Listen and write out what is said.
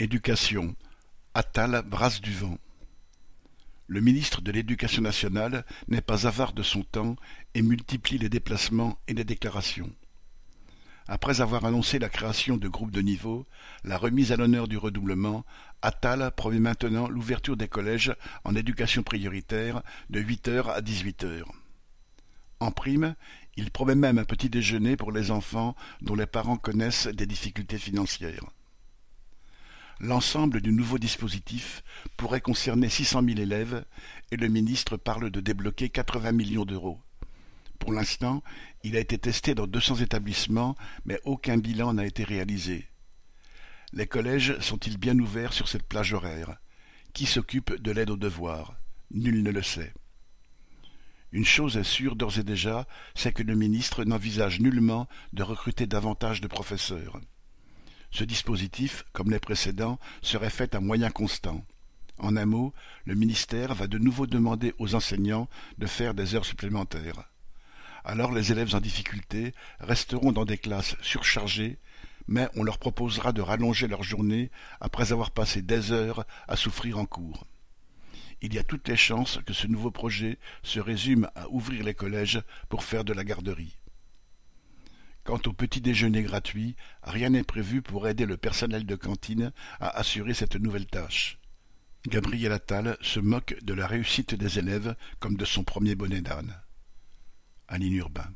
Éducation: Attal brasse du vent. Le ministre de l'Éducation nationale n'est pas avare de son temps et multiplie les déplacements et les déclarations. Après avoir annoncé la création de groupes de niveau, la remise à l'honneur du redoublement, Attal promet maintenant l'ouverture des collèges en éducation prioritaire de huit heures à dix-huit heures. En prime, il promet même un petit déjeuner pour les enfants dont les parents connaissent des difficultés financières. L'ensemble du nouveau dispositif pourrait concerner six cent mille élèves et le ministre parle de débloquer quatre-vingts millions d'euros. Pour l'instant, il a été testé dans deux cents établissements, mais aucun bilan n'a été réalisé. Les collèges sont-ils bien ouverts sur cette plage horaire? Qui s'occupe de l'aide aux devoirs Nul ne le sait. Une chose est sûre d'ores et déjà, c'est que le ministre n'envisage nullement de recruter davantage de professeurs. Ce dispositif, comme les précédents, serait fait à moyens constants. En un mot, le ministère va de nouveau demander aux enseignants de faire des heures supplémentaires. Alors les élèves en difficulté resteront dans des classes surchargées, mais on leur proposera de rallonger leur journée après avoir passé des heures à souffrir en cours. Il y a toutes les chances que ce nouveau projet se résume à ouvrir les collèges pour faire de la garderie. Quant au petit déjeuner gratuit, rien n'est prévu pour aider le personnel de cantine à assurer cette nouvelle tâche. Gabriel Attal se moque de la réussite des élèves comme de son premier bonnet d'âne. Aline Urbain.